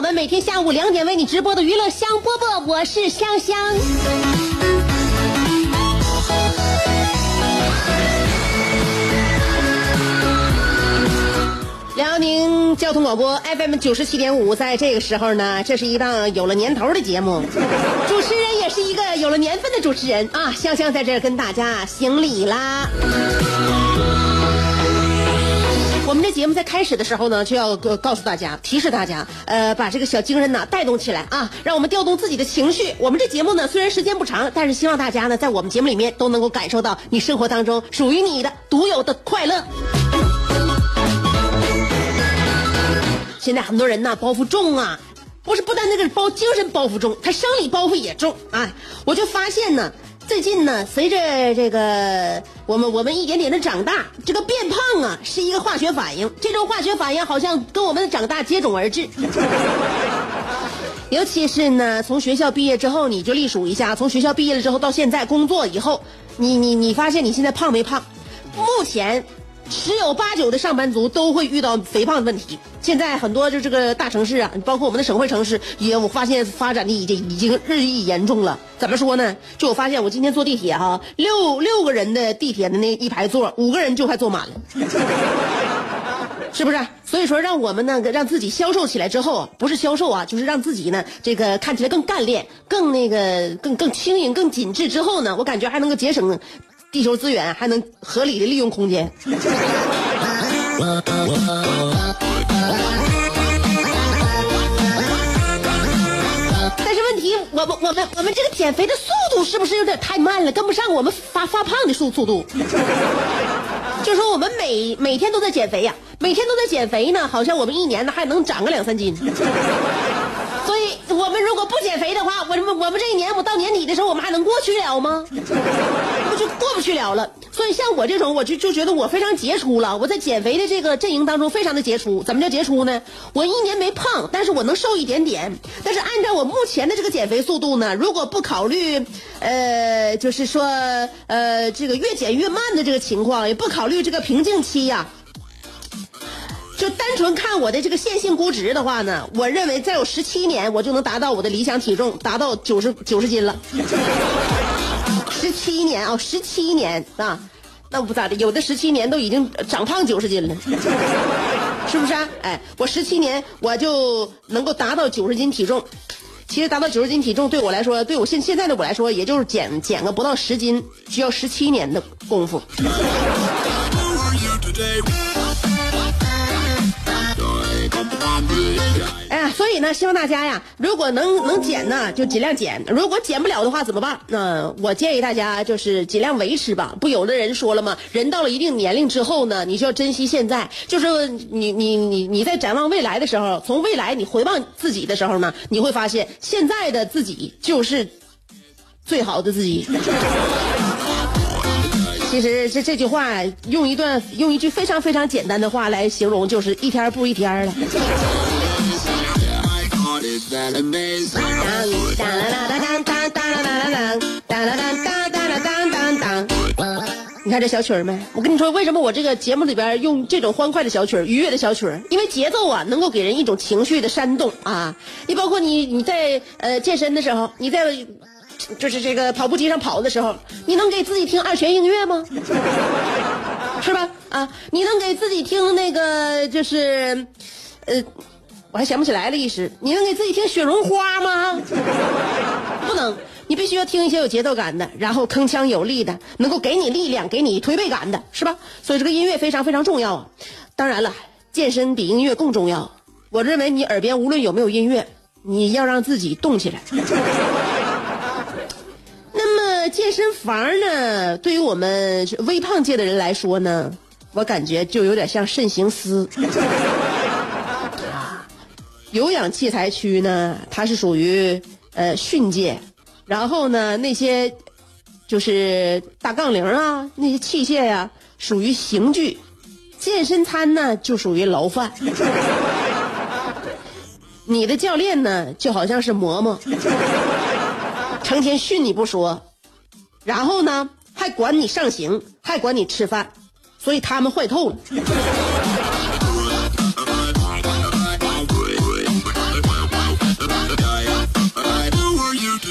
我们每天下午两点为你直播的娱乐香饽饽，我是香香。辽宁交通广播 FM 九十七点五，在这个时候呢，这是一档有了年头的节目，主持人也是一个有了年份的主持人啊，香香在这跟大家行礼啦。节目在开始的时候呢，就要告诉大家，提示大家，呃，把这个小精神呐带动起来啊，让我们调动自己的情绪。我们这节目呢，虽然时间不长，但是希望大家呢，在我们节目里面都能够感受到你生活当中属于你的独有的快乐。现在很多人呐，包袱重啊，不是不但那个包精神包袱重，他生理包袱也重。哎，我就发现呢，最近呢，随着这个我们我们一点点的长大，这个变胖啊是一个化学反应，这种化学反应好像跟我们的长大接踵而至。尤其是呢，从学校毕业之后，你就隶属一下，从学校毕业了之后到现在工作以后，你你你发现你现在胖没胖？目前。十有八九的上班族都会遇到肥胖的问题。现在很多就这个大城市啊，包括我们的省会城市，也我发现发展的已经已经日益严重了。怎么说呢？就我发现，我今天坐地铁哈，六六个人的地铁的那一排座，五个人就快坐满了，是不是？所以说，让我们呢，让自己消瘦起来之后，不是消瘦啊，就是让自己呢，这个看起来更干练、更那个、更更轻盈、更紧致之后呢，我感觉还能够节省。地球资源还能合理的利用空间。但是问题，我们我们我们这个减肥的速度是不是有点太慢了，跟不上我们发发胖的速速度？就说我们每每天都在减肥呀，每天都在减肥呢，好像我们一年呢还能长个两三斤。所以，我们如果不减肥的话，我们我们这一年，我到年底的时候，我们还能过去了吗？过不去了了。所以，像我这种，我就就觉得我非常杰出了。我在减肥的这个阵营当中，非常的杰出。怎么叫杰出呢？我一年没胖，但是我能瘦一点点。但是按照我目前的这个减肥速度呢，如果不考虑，呃，就是说，呃，这个越减越慢的这个情况，也不考虑这个瓶颈期呀。就单纯看我的这个线性估值的话呢，我认为再有十七年，我就能达到我的理想体重，达到九十九十斤了。七年啊，十七年啊，那不咋的，有的十七年都已经长胖九十斤了，是不是？哎，我十七年我就能够达到九十斤体重。其实达到九十斤体重对我来说，对我现现在的我来说，也就是减减个不到十斤，需要十七年的功夫。所以呢，希望大家呀，如果能能减呢，就尽量减；如果减不了的话，怎么办？那我建议大家就是尽量维持吧。不，有的人说了吗？人到了一定年龄之后呢，你就要珍惜现在。就是你你你你在展望未来的时候，从未来你回望自己的时候呢，你会发现现在的自己就是最好的自己。其实这这句话用一段用一句非常非常简单的话来形容，就是一天不一天了。你看这小曲儿没？我跟你说，为什么我这个节目里边用这种欢快的小曲儿、愉悦的小曲儿？因为节奏啊，能够给人一种情绪的煽动啊。你包括你你在呃健身的时候，你在。就是这个跑步机上跑的时候，你能给自己听二泉映月吗？是吧？啊，你能给自己听那个就是，呃，我还想不起来了，一时。你能给自己听雪绒花吗？不能，你必须要听一些有节奏感的，然后铿锵有力的，能够给你力量、给你推背感的，是吧？所以这个音乐非常非常重要啊。当然了，健身比音乐更重要。我认为你耳边无论有没有音乐，你要让自己动起来。那么健身房呢，对于我们微胖界的人来说呢，我感觉就有点像慎行司。有氧器材区呢，它是属于呃训诫，然后呢那些就是大杠铃啊，那些器械呀、属于刑具，健身餐呢就属于牢饭。你的教练呢，就好像是嬷嬷，成天训你不说，然后呢还管你上刑，还管你吃饭，所以他们坏透了。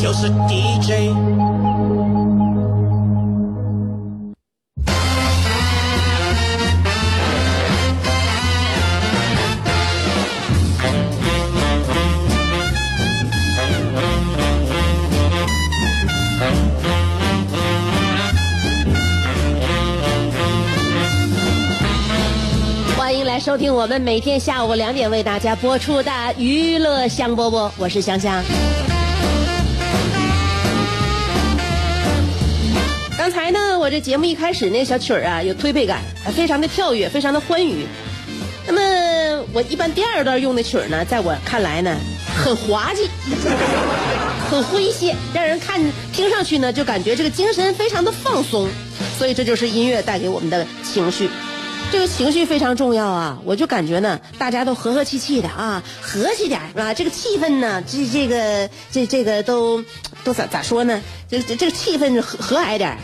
就是 DJ。欢迎来收听我们每天下午两点为大家播出的娱乐香饽饽，我是香香。刚才呢，我这节目一开始那小曲儿啊，有推背感，非常的跳跃，非常的欢愉。那么我一般第二段用的曲儿呢，在我看来呢，很滑稽，很诙谐，让人看听上去呢，就感觉这个精神非常的放松。所以这就是音乐带给我们的情绪。这个情绪非常重要啊！我就感觉呢，大家都和和气气的啊，和气点是吧？这个气氛呢，这这个这这个都都咋咋说呢？这这这个气氛和和蔼点儿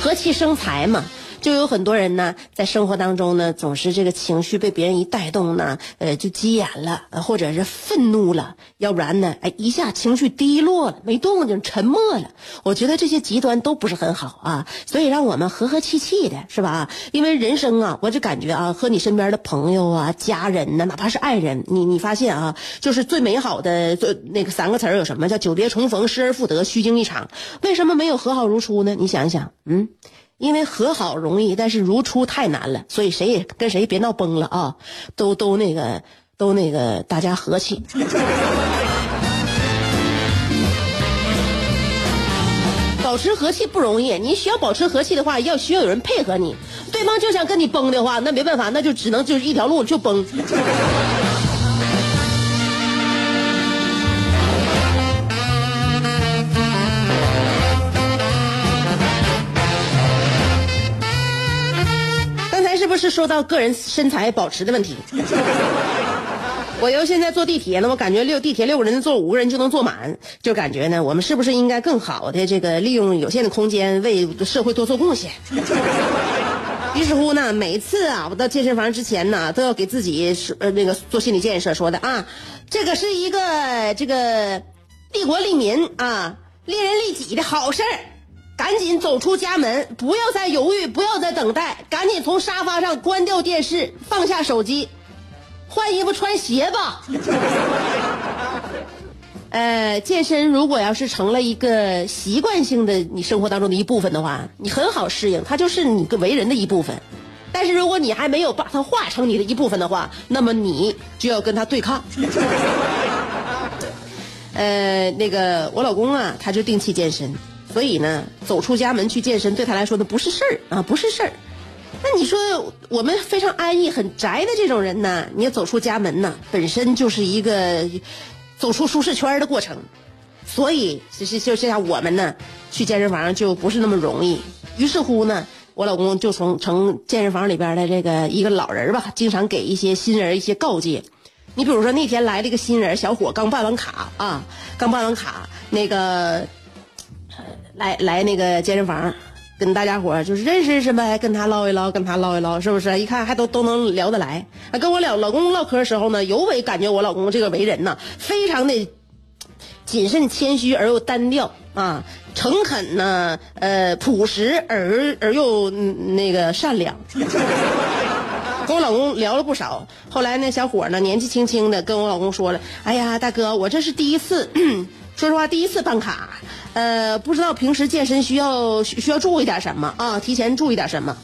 和气生财嘛。就有很多人呢，在生活当中呢，总是这个情绪被别人一带动呢，呃，就急眼了，或者是愤怒了，要不然呢，哎，一下情绪低落了，没动静，沉默了。我觉得这些极端都不是很好啊，所以让我们和和气气的，是吧？因为人生啊，我就感觉啊，和你身边的朋友啊、家人呢，哪怕是爱人，你你发现啊，就是最美好的最那个三个词儿有什么？叫久别重逢，失而复得，虚惊一场。为什么没有和好如初呢？你想一想，嗯。因为和好容易，但是如初太难了，所以谁也跟谁别闹崩了啊！都都那个都那个大家和气。保持和气不容易，你需要保持和气的话，要需要有人配合你。对方就想跟你崩的话，那没办法，那就只能就是一条路就崩。不是说到个人身材保持的问题？我要现在坐地铁呢，我感觉六地铁六个人坐五个人就能坐满，就感觉呢，我们是不是应该更好的这个利用有限的空间为社会多做贡献？于是乎呢，每次啊，我到健身房之前呢，都要给自己说呃那个做心理建设，说的啊，这个是一个这个利国利民啊，利人利己的好事儿。赶紧走出家门，不要再犹豫，不要再等待，赶紧从沙发上关掉电视，放下手机，换衣服穿鞋吧。呃，健身如果要是成了一个习惯性的你生活当中的一部分的话，你很好适应，它就是你个为人的一部分。但是如果你还没有把它化成你的一部分的话，那么你就要跟它对抗。呃，那个我老公啊，他就定期健身，所以呢，走出家门去健身对他来说呢不是事儿啊，不是事儿。那你说我们非常安逸、很宅的这种人呢，你要走出家门呢，本身就是一个走出舒适圈的过程，所以就是就这样，我们呢去健身房就不是那么容易。于是乎呢，我老公就从成健身房里边的这个一个老人吧，经常给一些新人一些告诫。你比如说那天来了一个新人，小伙刚办完卡啊，刚办完卡，那个来来那个健身房，跟大家伙就是认识认识呗，跟他唠一唠，跟他唠一唠，是不是？一看还都都能聊得来。跟我老老公唠嗑的时候呢，尤为感觉我老公这个为人呢，非常的谨慎、谦虚而又单调啊，诚恳呢，呃，朴实而而又那个善良。跟我老公聊了不少，后来那小伙呢，年纪轻轻的跟我老公说了：“哎呀，大哥，我这是第一次，说实话，第一次办卡，呃，不知道平时健身需要需要注意点什么啊？提前注意点什么？”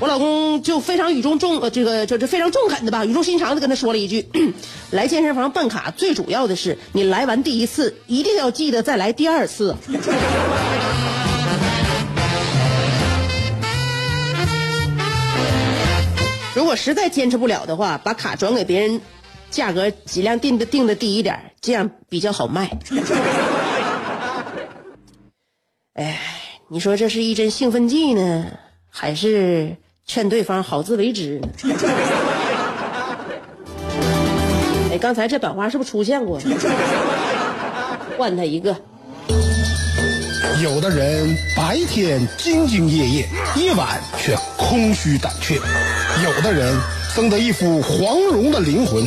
我老公就非常语重重呃，这个就这非常中肯的吧，语重心长的跟他说了一句：“ 来健身房办卡最主要的是，你来完第一次，一定要记得再来第二次。”如果实在坚持不了的话，把卡转给别人，价格尽量定的定的低一点，这样比较好卖。哎，你说这是一针兴奋剂呢，还是劝对方好自为之呢？哎，刚才这版花是不是出现过？换他一个。有的人白天兢兢业业，夜晚却空虚胆怯；有的人生得一副黄蓉的灵魂，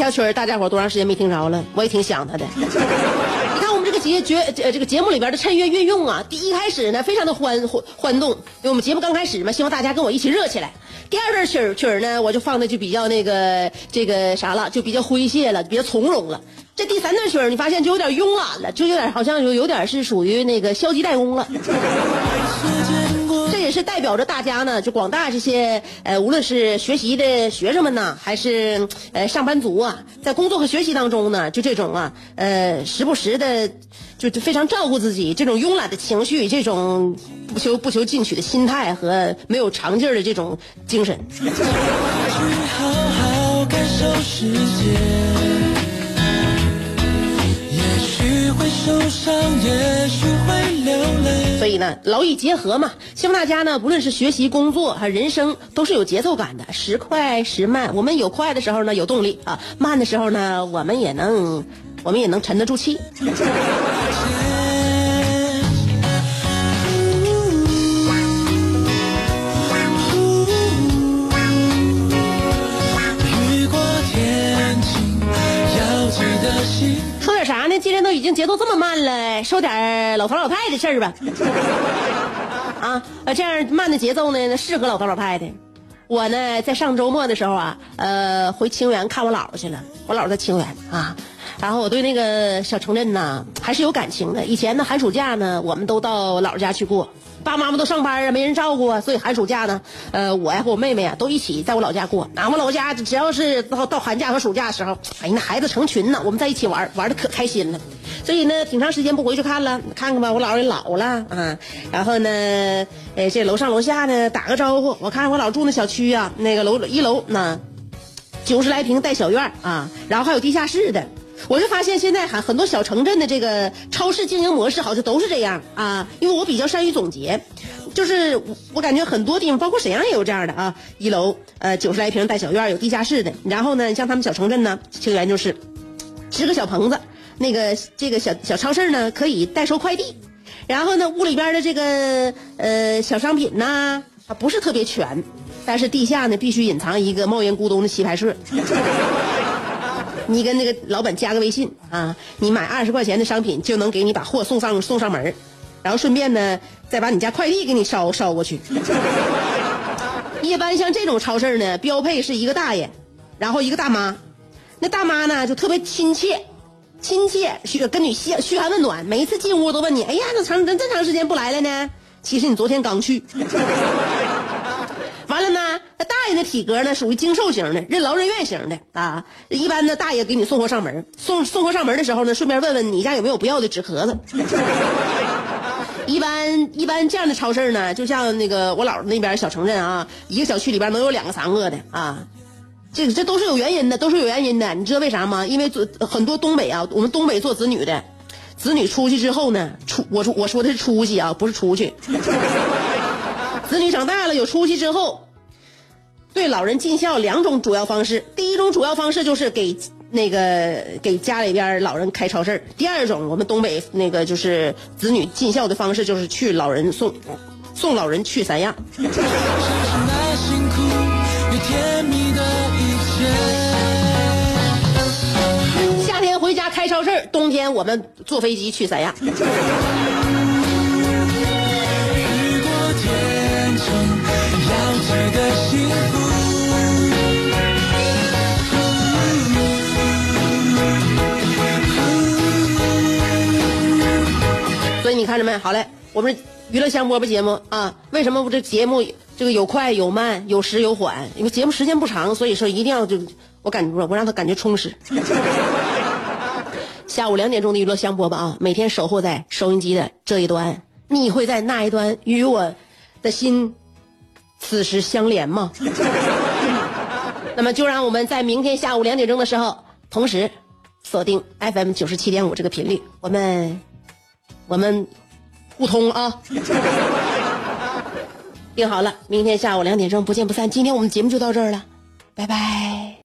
小曲儿大家伙多长时间没听着了？我也挺想他的。你看我们这个节节呃这个节目里边的衬乐运用啊，第一开始呢非常的欢欢欢动，因为我们节目刚开始嘛，希望大家跟我一起热起来。第二段曲儿曲儿呢，我就放的就比较那个这个啥了，就比较诙谐了，比较从容了。这第三段曲儿你发现就有点慵懒了，就有点好像有有点是属于那个消极怠工了。是代表着大家呢，就广大这些呃，无论是学习的学生们呢，还是呃上班族啊，在工作和学习当中呢，就这种啊，呃，时不时的就就非常照顾自己，这种慵懒的情绪，这种不求不求进取的心态和没有长劲儿的这种精神。也许会受伤，也许会流泪。所以呢，劳逸结合嘛，希望大家呢，不论是学习、工作还是人生，都是有节奏感的，时快时慢。我们有快的时候呢，有动力啊；慢的时候呢，我们也能，我们也能沉得住气。节奏这么慢了，说点老头老太的事儿吧。啊，这样慢的节奏呢，适合老头老太太。我呢，在上周末的时候啊，呃，回清源看我姥姥去了。我姥姥在清源啊，然后我对那个小城镇呢，还是有感情的。以前呢，寒暑假呢，我们都到姥姥家去过。爸妈妈都上班啊，没人照顾啊，所以寒暑假呢，呃，我呀和我妹妹呀都一起在我老家过。俺们老家只要是到到寒假和暑假的时候，哎呀，那孩子成群呢，我们在一起玩，玩的可开心了。所以呢，挺长时间不回去看了，看看吧，我姥爷老了啊。然后呢，呃，这楼上楼下呢打个招呼。我看我老住那小区啊，那个楼一楼那九十来平带小院儿啊，然后还有地下室的。我就发现现在很很多小城镇的这个超市经营模式好像都是这样啊，因为我比较善于总结，就是我感觉很多地方，包括沈阳也有这样的啊，一楼呃九十来平带小院有地下室的，然后呢，像他们小城镇呢，清源就是支个小棚子，那个这个小小超市呢可以代收快递，然后呢屋里边的这个呃小商品呢啊不是特别全，但是地下呢必须隐藏一个冒烟咕咚的棋牌室。你跟那个老板加个微信啊，你买二十块钱的商品就能给你把货送上送上门然后顺便呢再把你家快递给你捎捎过去。一般像这种超市呢，标配是一个大爷，然后一个大妈，那大妈呢就特别亲切，亲切嘘跟你嘘嘘寒问暖，每一次进屋都问你，哎呀，那长这这长时间不来了呢？其实你昨天刚去。完了呢，那大爷的体格呢属于精瘦型的，任劳任怨型的啊。一般呢，大爷给你送货上门，送送货上门的时候呢，顺便问问你家有没有不要的纸壳子。一般一般这样的超市呢，就像那个我姥姥那边小城镇啊，一个小区里边能有两个三个的啊。这个这都是有原因的，都是有原因的。你知道为啥吗？因为做很多东北啊，我们东北做子女的，子女出去之后呢，出我说我说的是出息啊，不是出去。子女长大了有出息之后，对老人尽孝两种主要方式。第一种主要方式就是给那个给家里边老人开超市第二种我们东北那个就是子女尽孝的方式，就是去老人送送老人去三亚。夏天回家开超市冬天我们坐飞机去三亚。你看着没？好嘞，我们娱乐香饽饽节目啊，为什么我这节目这个有快有慢，有时有缓？因为节目时间不长，所以说一定要就我感觉我让他感觉充实。下午两点钟的娱乐香饽饽啊，每天守候在收音机的这一端，你会在那一端与我的心此时相连吗？那么就让我们在明天下午两点钟的时候，同时锁定 FM 九十七点五这个频率，我们我们互通啊。定好了，明天下午两点钟不见不散。今天我们节目就到这儿了，拜拜。